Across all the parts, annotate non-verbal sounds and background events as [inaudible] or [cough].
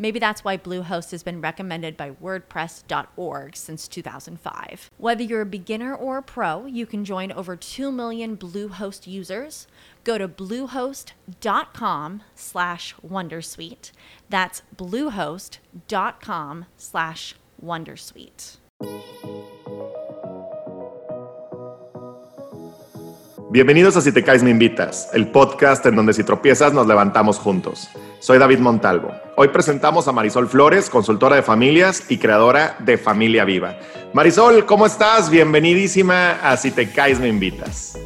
Maybe that's why Bluehost has been recommended by WordPress.org since 2005. Whether you're a beginner or a pro, you can join over 2 million Bluehost users. Go to bluehost.com slash Wondersuite. That's bluehost.com slash Wondersuite. Bienvenidos a Si te caes me invitas, el podcast en donde si tropiezas nos levantamos juntos. Soy David Montalvo. Hoy presentamos a Marisol Flores, consultora de familias y creadora de Familia Viva. Marisol, ¿cómo estás? Bienvenidísima a Si te caes me invitas.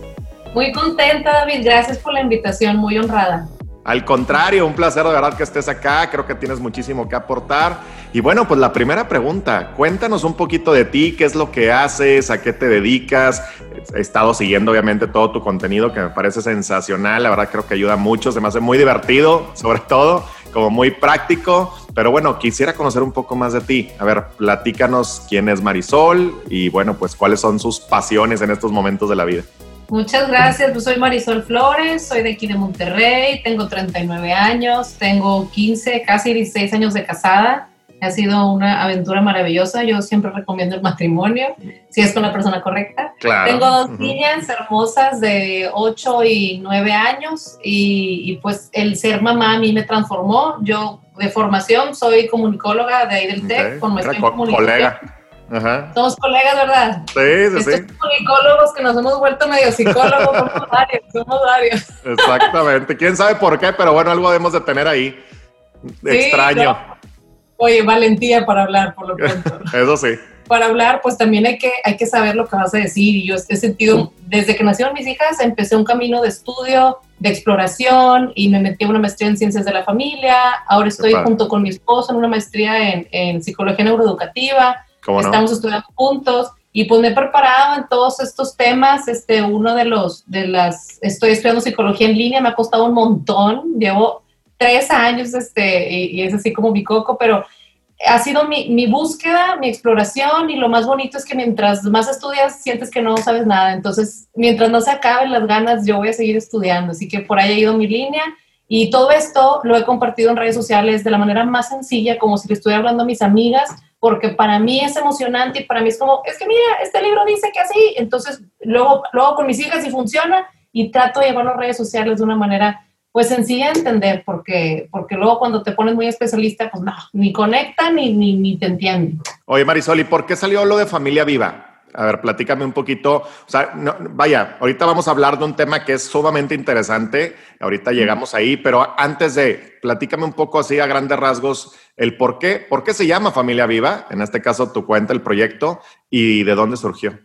Muy contenta, David. Gracias por la invitación, muy honrada. Al contrario, un placer de verdad que estés acá. Creo que tienes muchísimo que aportar. Y bueno, pues la primera pregunta, cuéntanos un poquito de ti, qué es lo que haces, a qué te dedicas. He estado siguiendo obviamente todo tu contenido que me parece sensacional. La verdad creo que ayuda mucho, se me hace muy divertido, sobre todo, como muy práctico. Pero bueno, quisiera conocer un poco más de ti. A ver, platícanos quién es Marisol y bueno, pues cuáles son sus pasiones en estos momentos de la vida. Muchas gracias, pues soy Marisol Flores, soy de aquí de Monterrey, tengo 39 años, tengo 15, casi 16 años de casada. Ha sido una aventura maravillosa. Yo siempre recomiendo el matrimonio, si es con la persona correcta. Tengo dos niñas hermosas de 8 y 9 años y, pues el ser mamá a mí me transformó. Yo de formación soy comunicóloga de ahí del TEC, con comunicación. Ajá. Somos colegas, ¿verdad? Sí, sí, Estos sí. psicólogos que nos hemos vuelto medio psicólogos, [laughs] somos varios, somos varios. Exactamente. ¿Quién sabe por qué? Pero bueno, algo debemos de tener ahí. Extraño. Oye, valentía para hablar, por lo pronto. [laughs] Eso sí. Para hablar, pues también hay que, hay que saber lo que vas a decir. Y yo he sentido, desde que nacieron mis hijas, empecé un camino de estudio, de exploración y me metí a una maestría en ciencias de la familia. Ahora estoy junto con mi esposo en una maestría en, en psicología neuroeducativa Estamos estudiando juntos y pues me he preparado en todos estos temas. Este, uno de los, de las, estoy estudiando psicología en línea, me ha costado un montón. Llevo tres años, este, y, es así como mi coco, pero ha sido mi, mi, búsqueda, mi exploración y lo más bonito es que mientras más estudias sientes que no sabes nada. Entonces, mientras no se acaben las ganas, yo voy a seguir estudiando. Así que por ahí ha ido mi línea y todo esto lo he compartido en redes sociales de la manera más sencilla, como si le estuviera hablando a mis amigas porque para mí es emocionante y para mí es como, es que mira, este libro dice que así, entonces luego, luego con mis hijas y funciona y trato de llevar las redes sociales de una manera pues sencilla de entender, porque, porque luego cuando te pones muy especialista, pues no, ni conecta ni, ni, ni te entiende. Oye Marisol, ¿y por qué salió lo de familia viva? A ver, platícame un poquito. O sea, vaya, ahorita vamos a hablar de un tema que es sumamente interesante. Ahorita llegamos ahí, pero antes de, platícame un poco así a grandes rasgos el por qué, por qué se llama Familia Viva, en este caso tu cuenta, el proyecto, y de dónde surgió.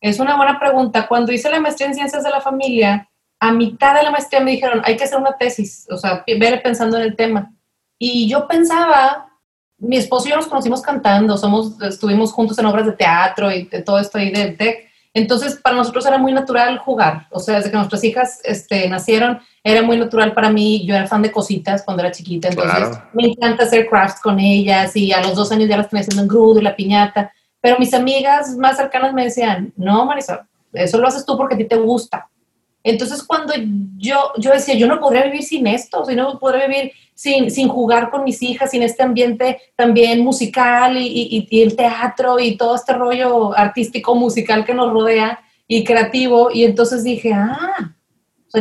Es una buena pregunta. Cuando hice la maestría en Ciencias de la Familia, a mitad de la maestría me dijeron, hay que hacer una tesis, o sea, ver pensando en el tema. Y yo pensaba mi esposo y yo nos conocimos cantando, somos, estuvimos juntos en obras de teatro y de todo esto ahí del TEC. Entonces, para nosotros era muy natural jugar. O sea, desde que nuestras hijas este, nacieron, era muy natural para mí. Yo era fan de cositas cuando era chiquita, entonces me encanta hacer crafts con ellas y a los dos años ya las tenía haciendo en grudo y la piñata. Pero mis amigas más cercanas me decían, no, Marisol, eso lo haces tú porque a ti te gusta. Entonces, cuando yo, yo decía, yo no podría vivir sin esto, si no podría vivir sin, sin jugar con mis hijas, sin este ambiente también musical y, y, el teatro y todo este rollo artístico, musical que nos rodea y creativo. Y entonces dije, ah,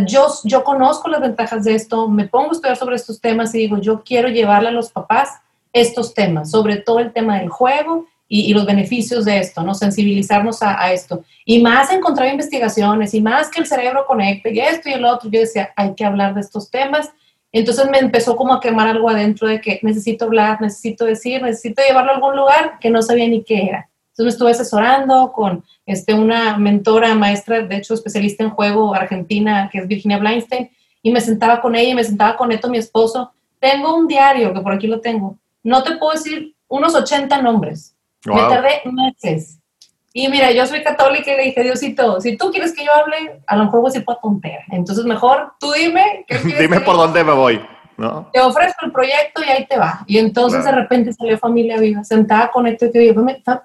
yo, yo conozco las ventajas de esto, me pongo a estudiar sobre estos temas y digo, yo quiero llevarle a los papás estos temas, sobre todo el tema del juego y, los beneficios de esto, ¿no? Sensibilizarnos a, esto. Y más encontrar investigaciones y más que el cerebro conecte y esto y el otro. Yo decía, hay que hablar de estos temas. Entonces me empezó como a quemar algo adentro de que necesito hablar, necesito decir, necesito llevarlo a algún lugar que no sabía ni qué era. Entonces me estuve asesorando con este, una mentora, maestra, de hecho especialista en juego argentina, que es Virginia Bleinstein, y me sentaba con ella y me sentaba con Neto, mi esposo. Tengo un diario, que por aquí lo tengo. No te puedo decir unos 80 nombres. Me tardé meses. Y mira, yo soy católica y le dije, Diosito, si tú quieres que yo hable, a lo mejor voy a decir tontera. Entonces mejor tú dime. [laughs] dime por dónde me voy. ¿no? Te ofrezco el proyecto y ahí te va. Y entonces de repente salió Familia Viva, sentada con esto y que,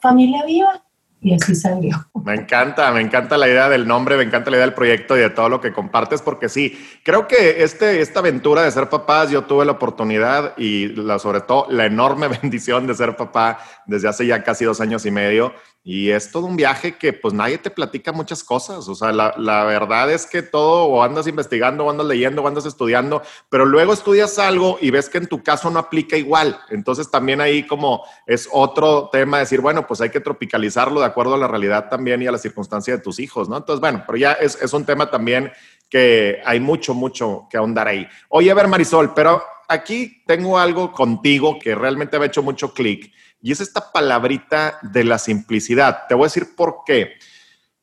Familia Viva. Y así salió. Me encanta, me encanta la idea del nombre, me encanta la idea del proyecto y de todo lo que compartes, porque sí, creo que este, esta aventura de ser papás, yo tuve la oportunidad y la, sobre todo la enorme [laughs] bendición de ser papá desde hace ya casi dos años y medio y es todo un viaje que pues nadie te platica muchas cosas. O sea, la, la, verdad es que todo o andas investigando o andas leyendo o andas estudiando, pero luego estudias algo y ves que en tu caso no aplica igual. Entonces también ahí como es otro tema decir, bueno, pues hay que tropicalizarlo de acuerdo a la realidad también y a la circunstancia de tus hijos, ¿no? Entonces, bueno, pero ya es, es un tema también que hay mucho, mucho que ahondar ahí. Oye, a ver, Marisol, pero aquí tengo algo contigo que realmente me ha hecho mucho clic y es esta palabrita de la simplicidad. Te voy a decir por qué.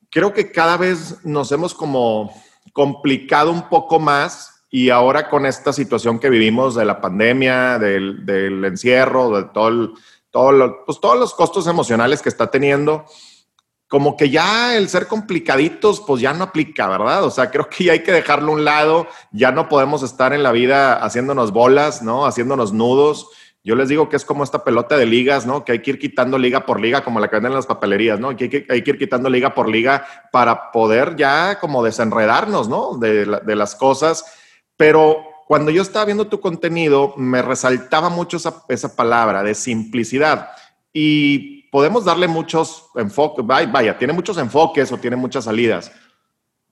Creo que cada vez nos hemos como complicado un poco más y ahora con esta situación que vivimos de la pandemia, del, encierro, de todo, todo pues todos los costos emocionales que está teniendo, como que ya el ser complicaditos, pues ya no aplica, ¿verdad? O sea, creo que ya hay que dejarlo a un lado, ya no podemos estar en la vida haciéndonos bolas, ¿no? Haciéndonos nudos yo les digo que es como esta pelota de ligas, ¿no? Que hay que ir quitando liga por liga, como la que venden en las papelerías, ¿no? Que hay, que ir quitando liga por liga para poder ya como desenredarnos, ¿no? De, de las cosas. Pero cuando yo estaba viendo tu contenido, me resaltaba mucho esa, esa palabra de simplicidad. Y podemos darle muchos enfoques, vaya, tiene muchos enfoques o tiene muchas salidas.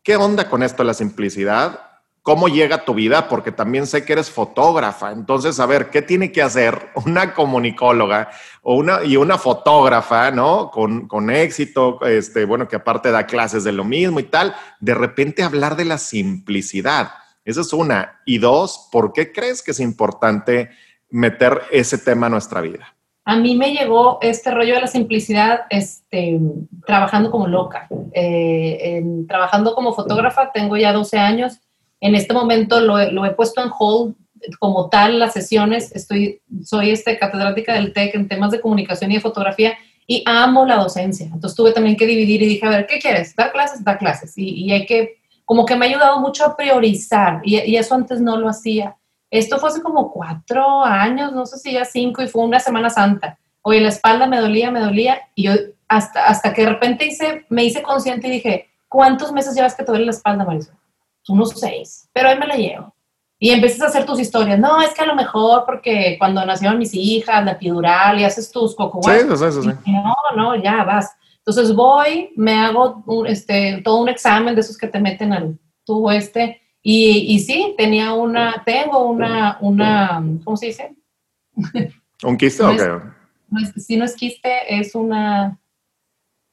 ¿Qué onda con esto de la simplicidad? cómo llega a tu vida, porque también sé que eres fotógrafa. Entonces, a ver, ¿qué tiene que hacer [laughs] una comunicóloga o una, y una fotógrafa, ¿no? Con, con éxito, este, bueno, que aparte da clases de lo mismo y tal, de repente hablar de la simplicidad. Esa es una. Y dos, ¿por qué crees que es importante meter ese tema a nuestra vida? A mí me llegó este rollo de la simplicidad este, trabajando como loca. Eh, trabajando como fotógrafa, tengo ya 12 años en este momento lo, he puesto en hold como tal las sesiones. Estoy, soy este, catedrática del TEC en temas de comunicación y de fotografía y amo la docencia. Entonces tuve también que dividir y dije, a ver, ¿qué quieres? ¿Dar clases? Dar clases. Y, hay que, como que me ha ayudado mucho a priorizar y, y, eso antes no lo hacía. Esto fue hace como cuatro años, no sé si ya cinco, y fue una Semana Santa. Oye, la espalda me dolía, me dolía, y yo hasta, hasta que de repente hice, me hice consciente y dije, ¿cuántos meses llevas que te duele la espalda, Marisol? unos seis, pero ahí me la llevo. Y empiezas a hacer tus historias. No, es que a lo mejor porque cuando nacieron mis hijas, la epidural y haces tus coco. Sí, sí, sí. No, no, ya vas. Entonces voy, me hago este, todo un examen de esos que te meten al tubo este. Y, y sí, tenía una, tengo una, una, ¿cómo se dice? ¿Un quiste o qué? si no es quiste, es una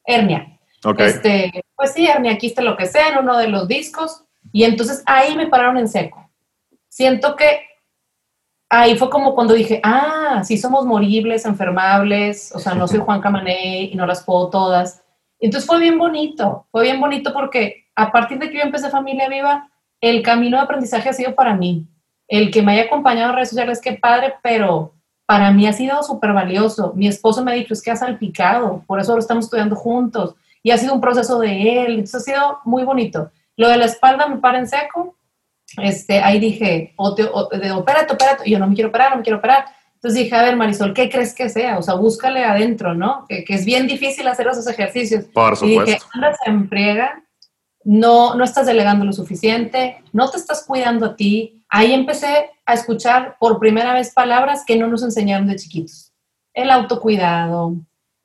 hernia. Okay. Este, pues sí, hernia, quiste, lo que sea, en uno de los discos. Y entonces ahí me pararon en seco. Siento que ahí fue como cuando dije, ah, sí somos moribles, enfermables, o sea, no soy Juan Camané y no las puedo todas. Entonces fue bien bonito, fue bien bonito porque a partir de que yo empecé Familia Viva, el camino de aprendizaje ha sido para mí. El que me haya acompañado en redes sociales, qué padre, pero para mí ha sido súper valioso. Mi esposo me ha dicho, es que ha salpicado, por eso lo estamos estudiando juntos. Y ha sido un proceso de él, entonces ha sido muy bonito. Lo de la espalda me para en seco. Este, ahí dije, o te, opérate, opérate. Y yo no me quiero operar, no me quiero operar. Entonces dije, a ver, Marisol, ¿qué crees que sea? O sea, búscale adentro, ¿no? Que, es bien difícil hacer esos ejercicios. Por supuesto. Y dije, andas en friega, no, no estás delegando lo suficiente, no te estás cuidando a ti. Ahí empecé a escuchar por primera vez palabras que no nos enseñaron de chiquitos. El autocuidado,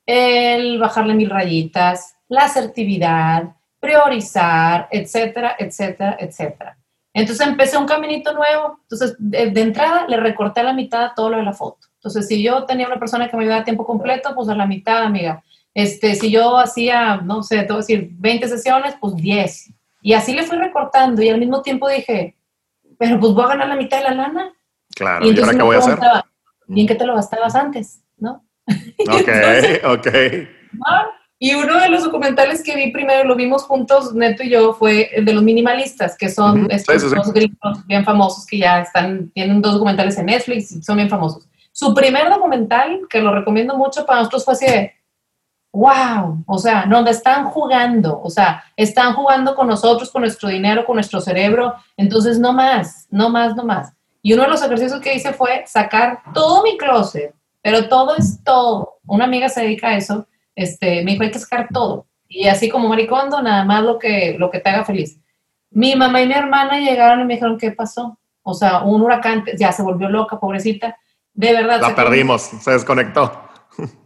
el bajarle mil rayitas, la asertividad, priorizar, etcétera, etcétera, etcétera. Entonces empecé un caminito nuevo. Entonces, de, entrada, le recorté a la mitad todo lo de la foto. Entonces, si yo tenía una persona que me ayudaba a tiempo completo, pues a la mitad, amiga. Este, si yo hacía, no sé, te voy a decir, 20 sesiones, pues 10. Y así le fui recortando y al mismo tiempo dije, pero pues voy a ganar la mitad de la lana. Claro, ¿y, ahora qué voy a hacer? ¿Y en qué te lo gastabas antes? ¿No? [laughs] Ok, ok. Y uno de los documentales que vi primero, lo vimos juntos, Neto y yo, fue el de los minimalistas, que son estos dos gringos bien famosos que ya están, tienen dos documentales en Netflix y son bien famosos. Su primer documental, que lo recomiendo mucho para nosotros, fue así de, wow, o sea, donde están jugando, o sea, están jugando con nosotros, con nuestro dinero, con nuestro cerebro, entonces no más, no más, no más. Y uno de los ejercicios que hice fue sacar todo mi closet, pero todo es todo. Una amiga se dedica a eso este, me dijo, hay que sacar todo. Y así como maricondo, nada más lo que, lo que te haga feliz. Mi mamá y mi hermana llegaron y me dijeron, ¿qué pasó? O sea, un huracán, ya se volvió loca, pobrecita. De verdad. La perdimos, se desconectó.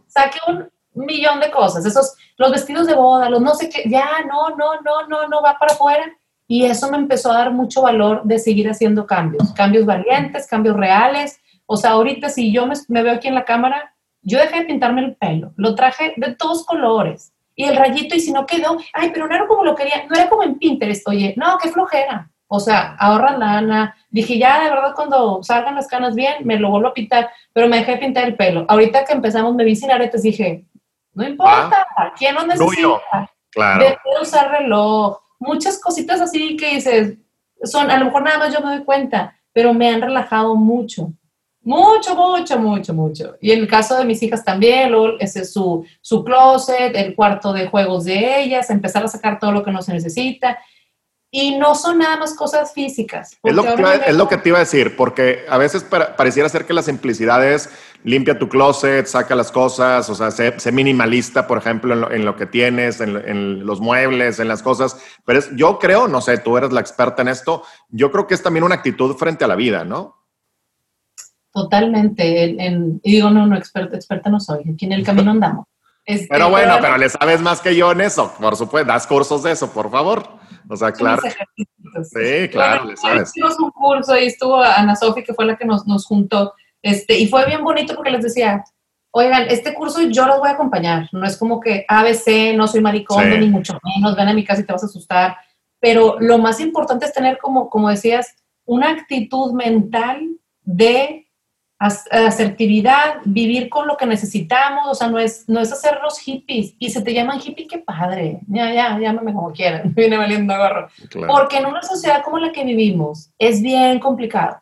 Saqué un millón de cosas, esos, los vestidos de boda, los no sé qué, ya, no, no, no, no, no, va para afuera. Y eso me empezó a dar mucho valor de seguir haciendo cambios, cambios valientes, cambios reales. O sea, ahorita si yo me, me veo aquí en la cámara, yo dejé de pintarme el pelo, lo traje de todos colores. Y el rayito, y si no quedó, ay, pero no era como lo quería, no era como en Pinterest, oye, no, qué flojera. O sea, ahorra lana. Dije, ya, de verdad, cuando salgan las canas bien, me lo vuelvo a pintar, pero me dejé de pintar el pelo. Ahorita que empezamos, me vi sin aretes, dije, no importa, ah, ¿quién no necesita? Claro. De usar reloj, muchas cositas así que dices, son, a lo mejor nada más yo me doy cuenta, pero me han relajado mucho. Mucho, mucho, mucho, mucho. Y en el caso de mis hijas también, ese es su, su closet, el cuarto de juegos de ellas, empezar a sacar todo lo que no se necesita. Y no son nada más cosas físicas. Es lo, que es lo, que te iba a decir, porque a veces pareciera ser que la simplicidad es limpia tu closet, saca las cosas, o sea, sé, minimalista, por ejemplo, en lo, que tienes, en, en, los muebles, en las cosas. Pero es, yo creo, no sé, tú eres la experta en esto, yo creo que es también una actitud frente a la vida, ¿no? Totalmente. En, y digo, no, no, experta, experta no soy. Aquí en el camino [laughs] andamos. Este, pero bueno, pero le sabes más que yo en eso. Por supuesto, das cursos de eso, por favor. O sea, claro. Sí, claro, le sabes. Hicimos un curso y estuvo Ana Sofi, que fue la que nos, nos juntó. Este, y fue bien bonito porque les decía, oigan, este curso yo los voy a acompañar. No es como que ABC, no soy maricón, ni mucho menos, ven a mi casa y te vas a asustar. Pero lo más importante es tener, como, como decías, una actitud mental de asertividad, vivir con lo que necesitamos, o sea, no es, no es hacer los hippies. Y se te llaman hippie, qué padre. Ya, ya, llámame como quieran, [laughs] viene valiendo gorro. Porque en una sociedad como la que vivimos es bien complicado.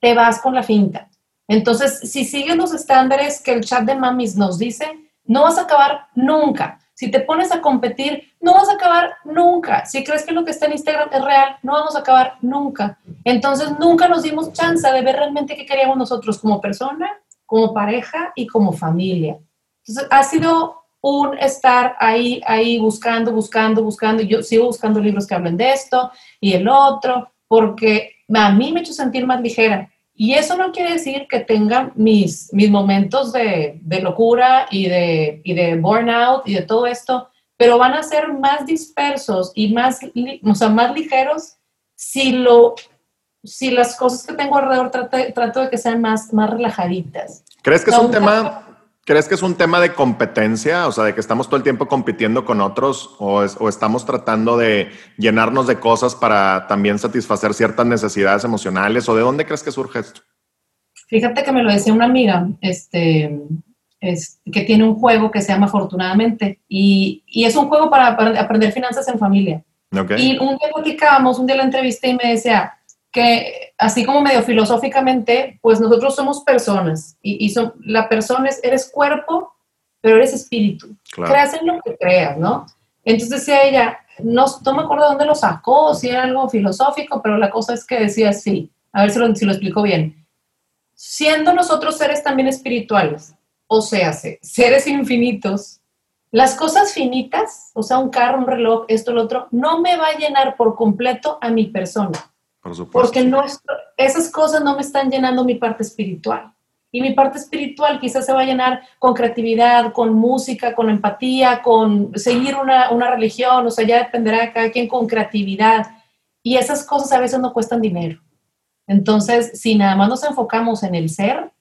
Te vas con la finta. Entonces, si sigues los estándares que el chat de mamis nos dice, no vas a acabar nunca. Si te pones a competir, no vas a acabar nunca. Si crees que lo que está en Instagram es real, no vamos a acabar nunca. Entonces, nunca nos dimos chance de ver realmente qué queríamos nosotros como persona, como pareja y como familia. Entonces, ha sido un estar ahí, ahí buscando, buscando, buscando. Yo sigo buscando libros que hablen de esto y el otro, porque a mí me ha hecho sentir más ligera. Y eso no quiere decir que tenga mis, mis momentos de, de locura y de, y de burnout y de todo esto, pero van a ser más dispersos y más, o sea, más ligeros si, lo, si las cosas que tengo alrededor trato, trato de que sean más, más relajaditas. ¿Crees que es un tema ¿Crees que es un tema de competencia? O sea, de que estamos todo el tiempo compitiendo con otros o, estamos tratando de llenarnos de cosas para también satisfacer ciertas necesidades emocionales o de dónde crees que surge esto? Fíjate que me lo decía una amiga, este, que tiene un juego que se llama Afortunadamente y, es un juego para, aprender finanzas en familia. Y un día platicábamos, un día la entrevisté y me decía, que así como medio filosóficamente, pues nosotros somos personas y, y son, la persona es, eres cuerpo, pero eres espíritu. Creas en lo que creas, ¿no? Entonces decía ella, no, no me acuerdo dónde lo sacó, si era algo filosófico, pero la cosa es que decía sí, a ver si lo, si lo explico bien. Siendo nosotros seres también espirituales, o sea, seres infinitos, las cosas finitas, o sea, un carro, un reloj, esto, lo otro, no me va a llenar por completo a mi persona porque no esas cosas no me están llenando mi parte espiritual. Y mi parte espiritual quizás se va a llenar con creatividad, con música, con empatía, con seguir una, una religión, o sea, ya dependerá de cada quien con creatividad. Y esas cosas a veces no cuestan dinero. Entonces, si nada más nos enfocamos en el ser,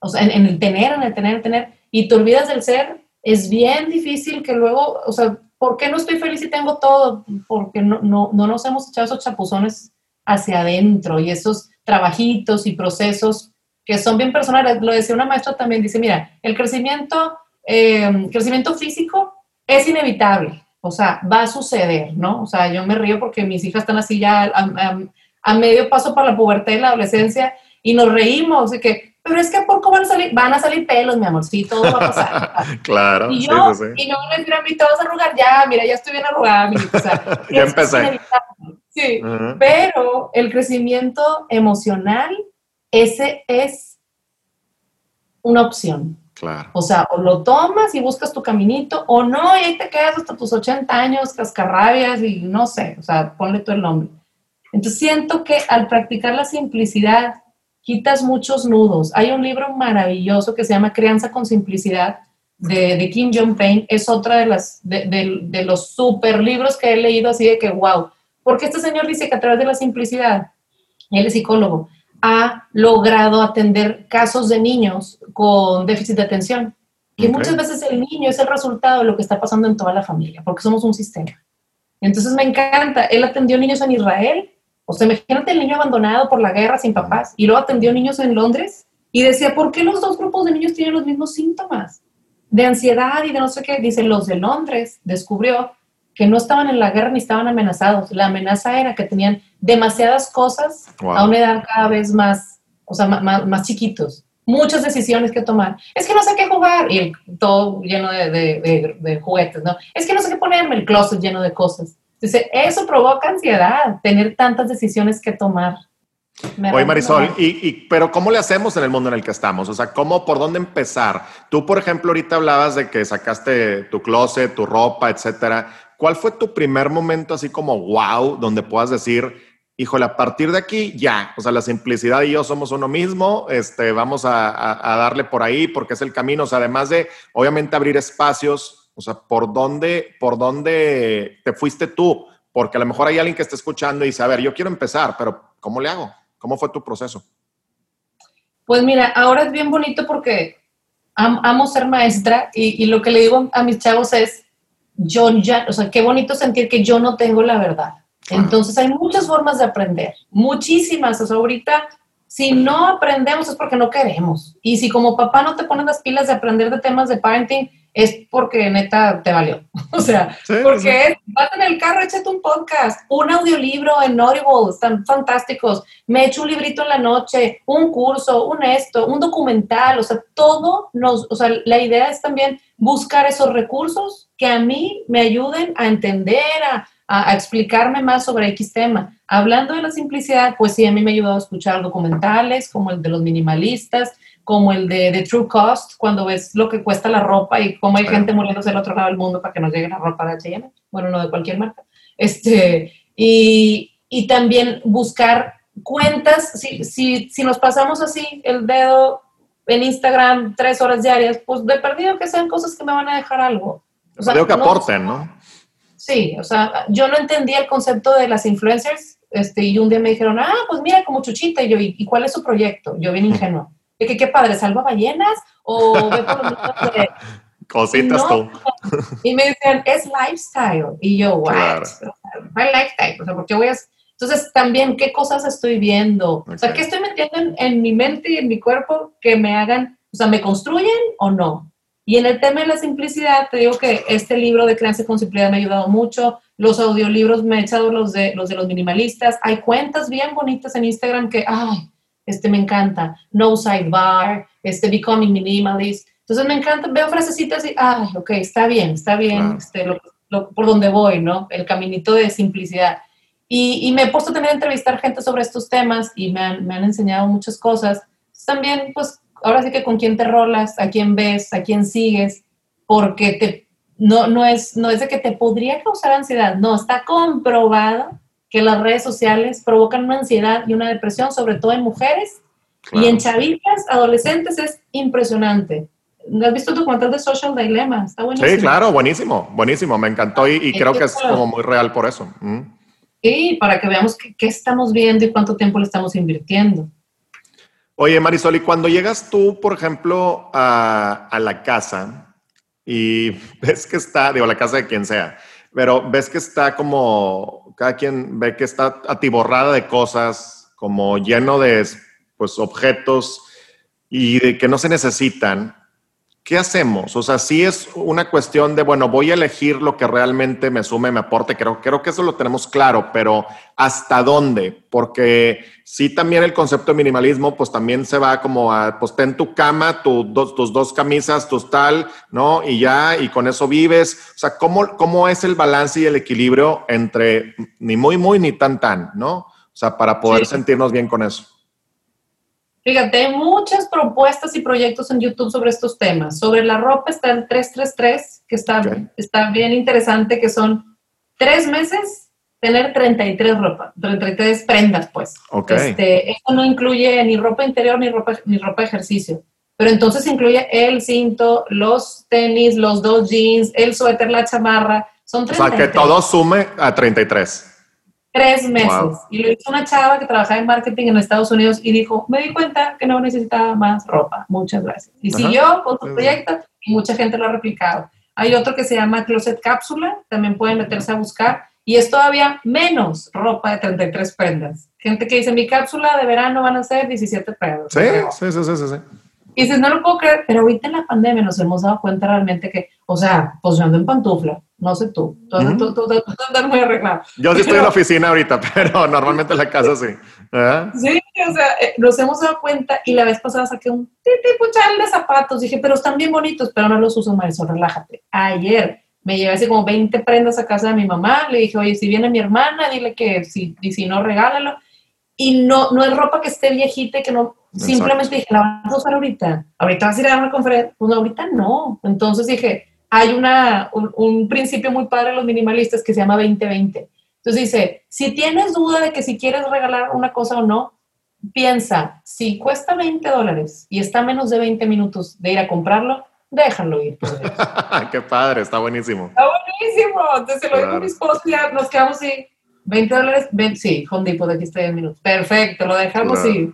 o sea, en, el tener, en el tener, en el tener, y te olvidas del ser, es bien difícil que luego, o sea, ¿por qué no estoy feliz y tengo todo? Porque no, no, no nos hemos echado esos chapuzones hacia adentro y esos trabajitos y procesos que son bien personales. Lo decía una maestra también, dice, mira, el crecimiento, eh, crecimiento físico es inevitable, o sea, va a suceder, ¿no? O sea, yo me río porque mis hijas están así ya a, medio paso para la pubertad y la adolescencia y nos reímos de que, pero es que ¿por qué van a salir? Van a salir pelos, mi amor, sí, todo va a pasar. [laughs] claro. Y yo, sí, sí, y no les digo a mí, a arrugar, ya, mira, ya estoy bien arrugada, mi o sea, [laughs] ya empecé. Sí, pero el crecimiento emocional, ese es una opción. Claro. O sea, o lo tomas y buscas tu caminito, o no, y ahí te quedas hasta tus 80 años, cascarrabias y no sé, o sea, ponle tú el nombre. Entonces siento que al practicar la simplicidad, quitas muchos nudos. Hay un libro maravilloso que se llama Crianza con Simplicidad de, de Kim Jong-un. Es otra de, las, de, de los super libros que he leído así de que, wow. Porque este señor dice que a través de la simplicidad, él es psicólogo, ha logrado atender casos de niños con déficit de atención, que muchas veces el niño es el resultado de lo que está pasando en toda la familia, porque somos un sistema. Entonces me encanta, él atendió niños en Israel, o sea, imagínate el niño abandonado por la guerra sin papás, y luego atendió niños en Londres y decía, ¿por qué los dos grupos de niños tienen los mismos síntomas? De ansiedad y de no sé qué. Dice, los de Londres descubrió que no estaban en la guerra ni estaban amenazados. La amenaza era que tenían demasiadas cosas a una edad cada vez más, o sea, más, más, chiquitos. Muchas decisiones que tomar. Es que no sé qué jugar y todo lleno de, de, de, juguetes, ¿no? Es que no sé qué ponerme, el closet lleno de cosas. Dice, eso provoca ansiedad, tener tantas decisiones que tomar. Oye, Marisol, y, y, pero ¿cómo le hacemos en el mundo en el que estamos? O sea, ¿cómo, por dónde empezar? Tú, por ejemplo, ahorita hablabas de que sacaste tu closet, tu ropa, etcétera. ¿Cuál fue tu primer momento así como wow, donde puedas decir, híjole, a partir de aquí ya, o sea, la simplicidad y yo somos uno mismo, este, vamos a, darle por ahí porque es el camino, o sea, además de, obviamente, abrir espacios, o sea, ¿por dónde, por dónde te fuiste tú? Porque a lo mejor hay alguien que está escuchando y dice, a ver, yo quiero empezar, pero ¿cómo le hago? ¿Cómo fue tu proceso? Pues mira, ahora es bien bonito porque amo ser maestra y, y lo que le digo a mis chavos es, yo ya, o sea, qué bonito sentir que yo no tengo la verdad. Entonces hay muchas formas de aprender, muchísimas. O sea, ahorita, si no aprendemos es porque no queremos. Y si como papá no te pones las pilas de aprender de temas de parenting, es porque neta te valió. [laughs] O sea, porque vas en el carro, échate un podcast, un audiolibro en Audible, están fantásticos. Me echo un librito en la noche, un curso, un esto, un documental, o sea, todo nos, o sea, la idea es también buscar esos recursos que a mí me ayuden a entender, a, a, explicarme más sobre X tema. Hablando de la simplicidad, pues sí, a mí me ha ayudado a escuchar documentales como el de los minimalistas, como el de The True Cost, cuando ves lo que cuesta la ropa y cómo hay gente muriéndose del otro lado del mundo para que nos llegue la ropa de H&M, bueno, no de cualquier marca. Este, y, y también buscar cuentas, si, si, si nos pasamos así el dedo en Instagram tres horas diarias, pues de perdido que sean cosas que me van a dejar algo. O sea, que aporten, ¿no? Sí, o sea, yo no entendía el concepto de las influencers, este, y un día me dijeron, ah, pues mira, como Chuchita, y yo, ¿y cuál es su proyecto? Yo bien ingenuo. De que qué padre, ¿salva ballenas? O ve por los de... [laughs] Cositas tú. [laughs] Y me decían, es lifestyle. Y yo, what? Claro. lifestyle? O sea, ¿por qué voy a...? Entonces, también, ¿qué cosas estoy viendo? O sea, ¿qué estoy metiendo en, en, mi mente y en mi cuerpo que me hagan, o sea, me construyen o no? Y en el tema de la simplicidad, te digo que este libro de Crianza con Simplicidad me ha ayudado mucho. Los audiolibros me he echado los de los, de los minimalistas. Hay cuentas bien bonitas en Instagram que, ay, este me encanta. No sidebar, este Becoming Minimalist. Entonces me encanta, veo frasecitas y, ay, ok, está bien, está bien, este, por donde voy, ¿no? El caminito de simplicidad. Y, y, me he puesto también a entrevistar gente sobre estos temas y me han, me han enseñado muchas cosas. También, pues, ahora sí que con quién te rolas, a quién ves, a quién sigues, porque te, no, no, es, no es de que te podría causar ansiedad, no, está comprobado que las redes sociales provocan una ansiedad y una depresión, sobre todo en mujeres y en chavitas, adolescentes, es impresionante. ¿Has visto tu cuenta de Social Dilemma? Está buenísimo. Sí, claro, buenísimo, buenísimo, me encantó y, creo que es como muy real por eso. Mm. Sí, para que veamos qué estamos viendo y cuánto tiempo le estamos invirtiendo. Oye, Marisol, y cuando llegas tú, por ejemplo, a, la casa y [laughs] ves que está, digo, la casa de quien sea, pero ves que está como, cada quien ve que está atiborrada de cosas, como lleno de pues, objetos y de que no se necesitan. ¿Qué hacemos? O sea, sí es una cuestión de, bueno, voy a elegir lo que realmente me sume, me aporte, creo, creo que eso lo tenemos claro, pero ¿hasta dónde? Porque sí también el concepto de minimalismo, pues también se va como a, pues ten tu cama, tu, tus dos camisas, tus tal, ¿no? Y ya, y con eso vives. O sea, ¿cómo, ¿cómo es el balance y el equilibrio entre ni muy, muy, ni tan, tan, ¿no? O sea, para poder sentirnos bien con eso. Fíjate, hay muchas propuestas y proyectos en YouTube sobre estos temas. Sobre la ropa está el 333, que está, está bien interesante, que son tres meses tener 33 ropa, 33 prendas, pues. Este, esto no incluye ni ropa interior ni ropa, ni ropa de ejercicio. Pero entonces incluye el cinto, los tenis, los dos jeans, el suéter, la chamarra. Son 33. O sea, que todo sume a 33 tres meses. Y lo hizo una chava que trabajaba en marketing en Estados Unidos y dijo, me di cuenta que no necesitaba más ropa. Muchas gracias. Y siguió con su proyecto y mucha gente lo ha replicado. Hay otro que se llama Closet Cápsula, también pueden meterse a buscar. Y es todavía menos ropa de 33 prendas. Gente que dice, mi cápsula de verano van a ser 17 prendas. Sí, sí, sí, sí, sí. Y dices, no lo puedo creer, pero ahorita en la pandemia nos hemos dado cuenta realmente que, o sea, pues yo ando en pantufla, no sé tú, tú, tú, tú, tú muy arreglado. Yo sí estoy en la oficina ahorita, [laughs] pero normalmente en la casa sí. Sí, o sea, eh, nos hemos dado cuenta y la vez pasada saqué un tipo de zapatos, dije, pero están bien bonitos, pero no los uso, Marisol, relájate. Ayer me llevé así como 20 prendas a casa de mi mamá, le dije, oye, si viene mi hermana, dile que si, y si no, regálalo. Y no, no es ropa que esté viejita y que no, Simplemente dije, ¿la vas a usar ahorita? ¿Ahorita vas a ir a dar una conferencia? Pues ahorita no. Entonces dije, hay una, un, principio muy padre de los minimalistas que se llama 2020. Entonces dice, si tienes duda de que si quieres regalar una cosa o no, piensa, si cuesta 20 dólares y está menos de 20 minutos de ir a comprarlo, déjalo ir. [laughs] Qué padre, está buenísimo. Está buenísimo. Entonces se lo digo a mi esposo y nos quedamos así, 20 dólares, sí, Home Depot de aquí está 10 minutos. Perfecto, lo dejamos así.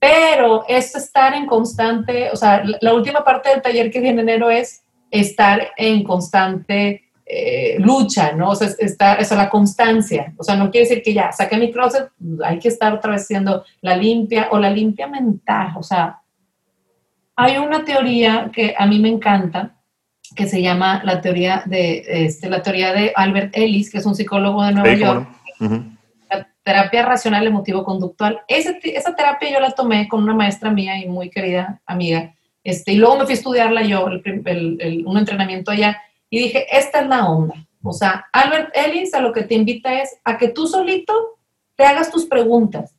Pero es estar en constante, o sea, la última parte del taller que viene en enero es estar en constante eh, lucha, ¿no? O sea, está, es la constancia. O sea, no quiere decir que ya saque mi closet, hay que estar otra vez haciendo la limpia o la limpia mental. O sea, hay una teoría que a mí me encanta, que se llama la teoría de, este, la teoría de Albert Ellis, que es un psicólogo de Nueva York terapia racional emotivo-conductual. Esa, terapia yo la tomé con una maestra mía y muy querida amiga, este, y luego me fui a estudiarla yo, un entrenamiento allá, y dije, esta es la onda. O sea, Albert Ellis a lo que te invita es a que tú solito te hagas tus preguntas.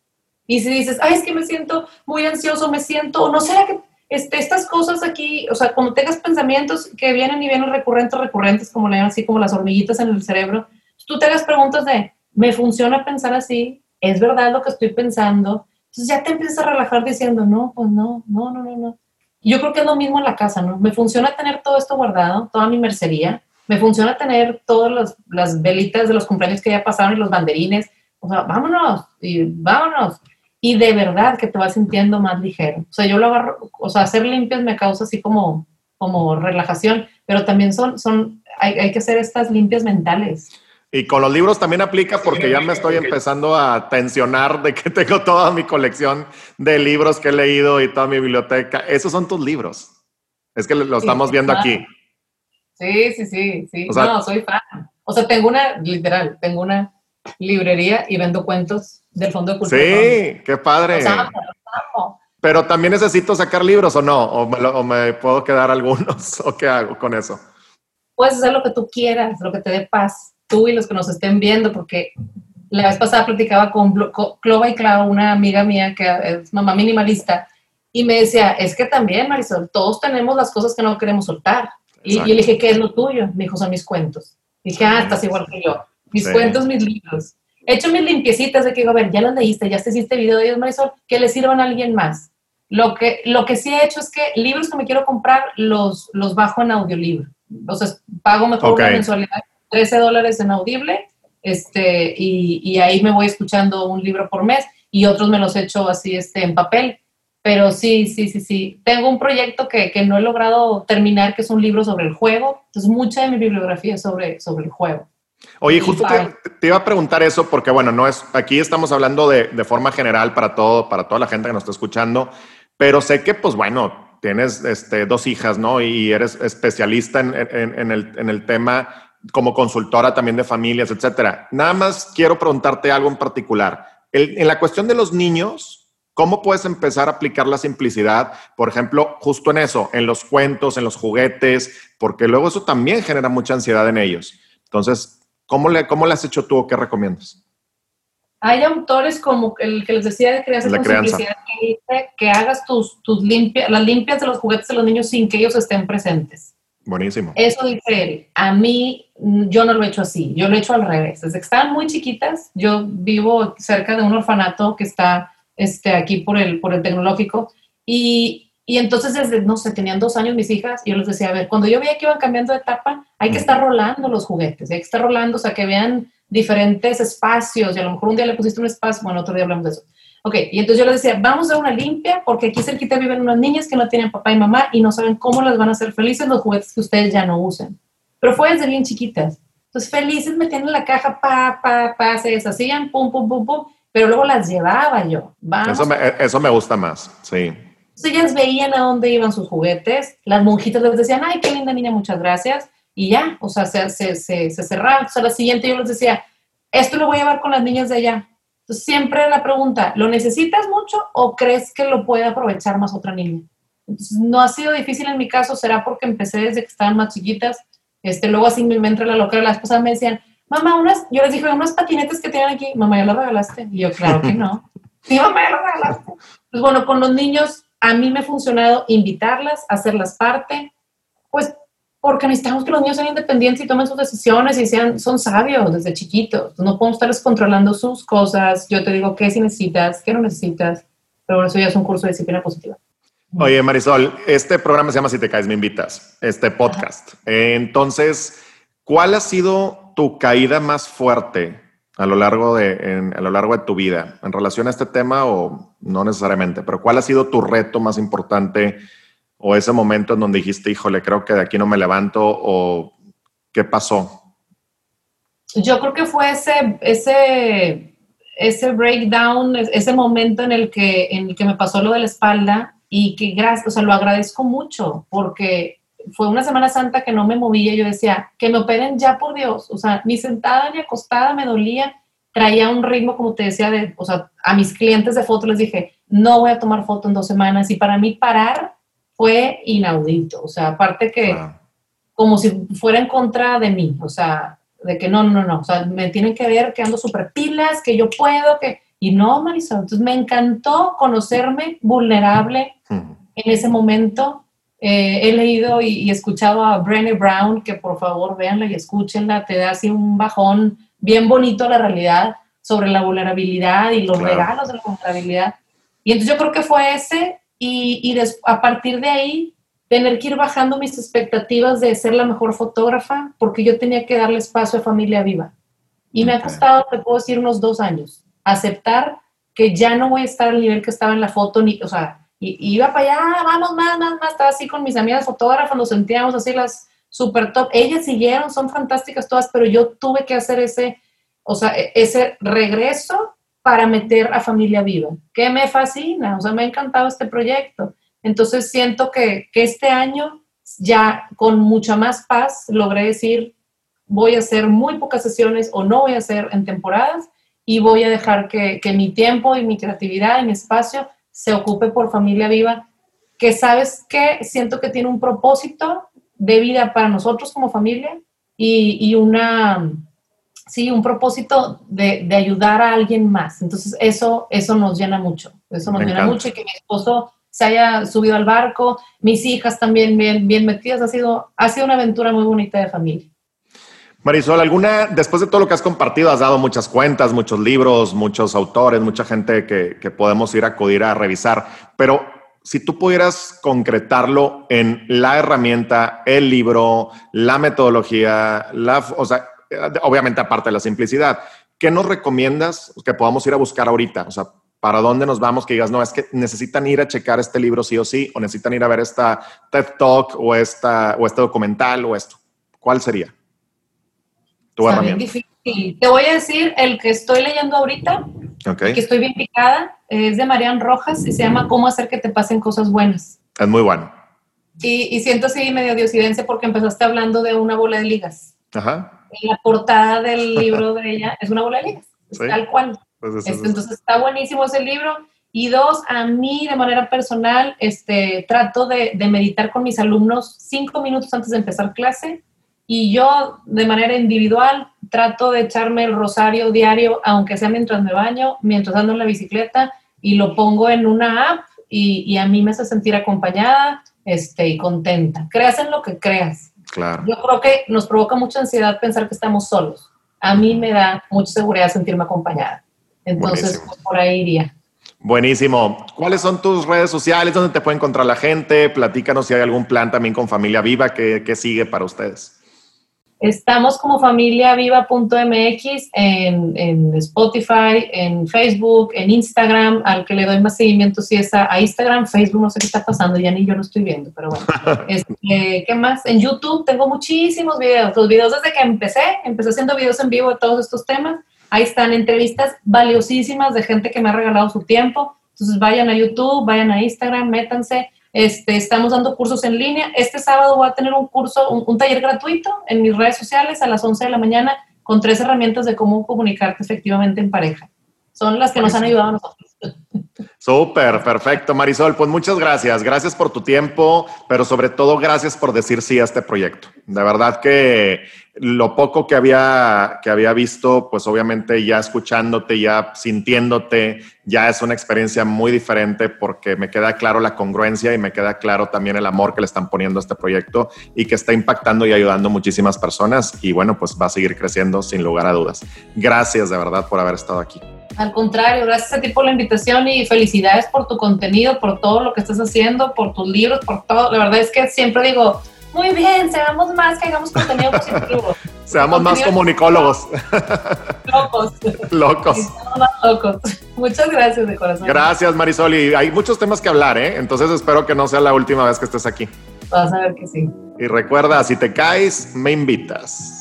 Y si dices, ay, es que me siento muy ansioso, me siento, no sé, que este, estas cosas aquí, o sea, cuando tengas pensamientos que vienen y vienen recurrentes, recurrentes, como le llaman así, como las hormiguitas en el cerebro, tú te hagas preguntas de, me funciona pensar así, es verdad lo que estoy pensando. Entonces ya te empiezas a relajar diciendo, no, pues no, no, no, no, no. Yo creo que es lo mismo en la casa, ¿no? Me funciona tener todo esto guardado, toda mi mercería. Me funciona tener todas las, velitas de los cumpleaños que ya pasaron y los banderines. O sea, vámonos, y vámonos. Y de verdad que te vas sintiendo más ligero. O sea, yo lo agarro, o sea, hacer limpias me causa así como, como relajación, pero también son, son, hay, hay que hacer estas limpias mentales. Y con los libros también aplica porque ya me estoy empezando a tensionar de que [laughs] tengo toda mi colección de libros que he leído y toda mi biblioteca. Esos son tus libros. Es que lo estamos viendo aquí. Sí, sí, sí, sí. no, soy fan. O sea, tengo una, literal, tengo una librería y vendo cuentos del Fondo de Cultura. Sí, qué padre. Pero también necesito sacar libros o no, o me, o me puedo quedar algunos, [laughs] o qué hago con eso. Puedes hacer lo que tú quieras, lo que te dé paz tú y los que nos estén viendo, porque la vez pasada platicaba con Clova y Clau, una amiga mía que es mamá minimalista, y me decía, es que también, Marisol, todos tenemos las cosas que no queremos soltar. Y, yo le dije, ¿qué es lo tuyo? Me dijo, son mis cuentos. dije, ah, estás igual que yo. Mis cuentos, mis libros. He hecho mis limpiecitas de que, a ver, ya las leíste, ya te hiciste video de ellos, Marisol, que le sirvan a alguien más. Lo que, lo que sí he hecho es que libros que me quiero comprar los, los bajo en audiolibro. O sea, pago mejor una mensualidad 13 dólares en Audible, este, y, ahí me voy escuchando un libro por mes y otros me los echo así este, en papel. Pero sí, sí, sí, sí. Tengo un proyecto que, no he logrado terminar, que es un libro sobre el juego. Entonces, mucha de mi bibliografía es sobre, sobre el juego. Oye, justo te, iba a preguntar eso porque, bueno, no es, aquí estamos hablando de, de, forma general para todo, para toda la gente que nos está escuchando, pero sé que, pues bueno, tienes este, dos hijas, ¿no? Y eres especialista en, en, en, el, en el tema como consultora también de familias, etcétera. Nada más quiero preguntarte algo en particular. en la cuestión de los niños, ¿cómo puedes empezar a aplicar la simplicidad? Por ejemplo, justo en eso, en los cuentos, en los juguetes, porque luego eso también genera mucha ansiedad en ellos. Entonces, ¿Cómo le, cómo le has hecho tú o qué recomiendas? Hay autores como el que les decía de crianza con simplicidad que dice que hagas tus, tus limpias, las limpias de los juguetes de los niños sin que ellos estén presentes. Buenísimo. Eso dice él. A mí, yo no lo he hecho así, yo lo he hecho al revés. Desde que estaban muy chiquitas, yo vivo cerca de un orfanato que está este, aquí por el, por el tecnológico y y entonces desde, no sé, tenían dos años mis hijas y yo les decía, a ver, cuando yo veía que iban cambiando de etapa, hay que estar rolando los juguetes, hay que estar rolando, o sea, que vean diferentes espacios y a lo mejor un día le pusiste un espacio, bueno, otro día hablamos de eso. Ok, y entonces yo les decía, vamos a una limpia porque aquí cerquita viven unas niñas que no tienen papá y mamá y no saben cómo las van a hacer felices los juguetes que ustedes ya no usen. Pero fue desde bien chiquitas. Entonces felices metiendo en la caja, pa, pa, pa, se deshacían, pum, pum, pum, pum, pero luego las llevaba yo. Eso me, eso me gusta más, sí. Entonces ellas veían a dónde iban sus juguetes, las monjitas les decían, ay, qué linda niña, muchas gracias, y ya, o sea, se, se, se, se cerraban. O sea, la siguiente yo les decía, esto lo voy a llevar con las niñas de allá. Entonces siempre la pregunta, ¿lo necesitas mucho o crees que lo puede aprovechar más otra niña? Entonces, no ha sido difícil en mi caso, será porque empecé desde que estaban más chiquitas. Este, luego así me entra la locura, las esposas me decían, mamá, unas, yo les dije, unas patinetes que tienen aquí, mamá, ¿ya las regalaste? Y yo, claro que no. [laughs] Sí, mamá, ya las regalaste. Pues bueno, con los niños a mí me ha funcionado invitarlas, hacerlas parte, pues porque necesitamos que los niños sean independientes y tomen sus decisiones y sean, son sabios desde chiquitos. No podemos estarles controlando sus cosas. Yo te digo qué si necesitas, qué no necesitas, pero eso ya es un curso de disciplina positiva. Oye, Marisol, este programa se llama Si te caes, me invitas, este podcast. Entonces, ¿cuál ha sido tu caída más fuerte a lo largo de, a lo largo de tu vida en relación a este tema o no necesariamente, pero cuál ha sido tu reto más importante o ese momento en donde dijiste, híjole, creo que de aquí no me levanto o qué pasó? Yo creo que fue ese, ese, ese breakdown, ese momento en el, que, en el que me pasó lo de la espalda y que gracias, o sea, lo agradezco mucho porque fue una Semana Santa que no me movía, yo decía, que me operen ya por Dios, o sea, ni sentada ni acostada me dolía, traía un ritmo, como te decía, de, o sea, a mis clientes de foto les dije, no voy a tomar foto en dos semanas, y para mí parar fue inaudito, o sea, aparte que como si fuera en contra de mí, o sea, de que no, no, no, o sea, me tienen que ver que ando súper pilas, que yo puedo, que... Y no, Marisol, entonces me encantó conocerme vulnerable en ese momento, eh, he leído y, escuchado a Brené Brown, que por favor véanla y escúchenla, te da así un bajón bien bonito a la realidad sobre la vulnerabilidad y los regalos de la vulnerabilidad. Y entonces yo creo que fue ese y, y a partir de ahí tener que ir bajando mis expectativas de ser la mejor fotógrafa porque yo tenía que darle espacio a familia viva. Y me ha costado, te puedo decir, unos dos años aceptar que ya no voy a estar al nivel que estaba en la foto, ni, o sea, y, iba para allá, vamos más, más, más, estaba así con mis amigas fotógrafas, nos sentíamos así las super top. Ellas siguieron, son fantásticas todas, pero yo tuve que hacer ese, o sea, e, ese regreso para meter a Familia Viva, que me fascina, o sea, me ha encantado este proyecto. Entonces siento que, que este año ya con mucha más paz logré decir, voy a hacer muy pocas sesiones o no voy a hacer en temporadas y voy a dejar que, que mi tiempo y mi creatividad y mi espacio se ocupe por familia viva, que sabes que siento que tiene un propósito de vida para nosotros como familia y, una, sí, un propósito de, ayudar a alguien más. Entonces eso, eso nos llena mucho, eso nos llena mucho y que mi esposo se haya subido al barco, mis hijas también bien, bien metidas, ha sido, ha sido una aventura muy bonita de familia. Marisol, alguna, después de todo lo que has compartido, has dado muchas cuentas, muchos libros, muchos autores, mucha gente que, podemos ir a acudir a revisar, pero si tú pudieras concretarlo en la herramienta, el libro, la metodología, la, o sea, obviamente aparte de la simplicidad, ¿qué nos recomiendas que podamos ir a buscar ahorita? O sea, ¿para dónde nos vamos? Que digas, no, es que necesitan ir a checar este libro sí o sí, o necesitan ir a ver esta TED Talk o, esta, o este documental o esto. ¿Cuál sería? Tu Está bien herramienta. difícil. Te voy a decir el que estoy leyendo ahorita, Ok. que estoy bien picada, es de Marian Rojas y se llama Cómo hacer que te pasen cosas buenas. Es muy bueno. Y, y siento así medio diosidencia porque empezaste hablando de una bola de ligas. Ajá. La portada del [laughs] libro de ella es una bola de ligas, Sí. tal cual. Pues eso Este, es- entonces está buenísimo ese libro. Y dos, a mí de manera personal, este, trato de, de meditar con mis alumnos cinco minutos antes de empezar clase. Y yo de manera individual trato de echarme el rosario diario, aunque sea mientras me baño, mientras ando en la bicicleta, y lo pongo en una app y, y a mí me hace sentir acompañada este, y contenta. Creas en lo que creas. Claro. Yo creo que nos provoca mucha ansiedad pensar que estamos solos. A mí me da mucha seguridad sentirme acompañada. Entonces, pues, por ahí iría. Buenísimo. ¿Cuáles son tus redes sociales? ¿Dónde te puede encontrar la gente? Platícanos si hay algún plan también con Familia Viva que, que sigue para ustedes. Estamos como familiaviva.mx en, en Spotify, en Facebook, en Instagram. Al que le doy más seguimiento sí es a, a Instagram. Facebook no sé qué está pasando, ya ni yo lo estoy viendo, pero bueno. [laughs] Este, ¿Qué más? En YouTube tengo muchísimos videos. Los videos desde que empecé, empecé haciendo videos en vivo de todos estos temas. Ahí están entrevistas valiosísimas de gente que me ha regalado su tiempo. Entonces vayan a YouTube, vayan a Instagram, métanse. Este, estamos dando cursos en línea. Este sábado voy a tener un curso, un, un taller gratuito en mis redes sociales a las 11 de la mañana con tres herramientas de cómo comunicarte efectivamente en pareja. Son las que nos han ayudado a nosotros. Súper, perfecto, Marisol. Pues muchas gracias. Gracias por tu tiempo, pero sobre todo gracias por decir sí a este proyecto. De verdad que lo poco que había, que había visto, pues obviamente ya escuchándote, ya sintiéndote, ya es una experiencia muy diferente porque me queda claro la congruencia y me queda claro también el amor que le están poniendo a este proyecto y que está impactando y ayudando muchísimas personas. Y bueno, pues va a seguir creciendo sin lugar a dudas. Gracias de verdad por haber estado aquí. Al contrario, gracias a ti por la invitación y felicidades por tu contenido, por todo lo que estás haciendo, por tus libros, por todo. La verdad es que siempre digo, muy bien, seamos más, que hagamos contenido positivo. [laughs] Seamos más Contenido comunicólogos, Locos. [laughs] locos. Seamos más locos. [laughs] Muchas gracias de corazón. Gracias, Marisol. Y hay muchos temas que hablar, ¿eh? Entonces espero que no sea la última vez que estés aquí. Vas a ver que sí. Y recuerda, si te caes, me invitas.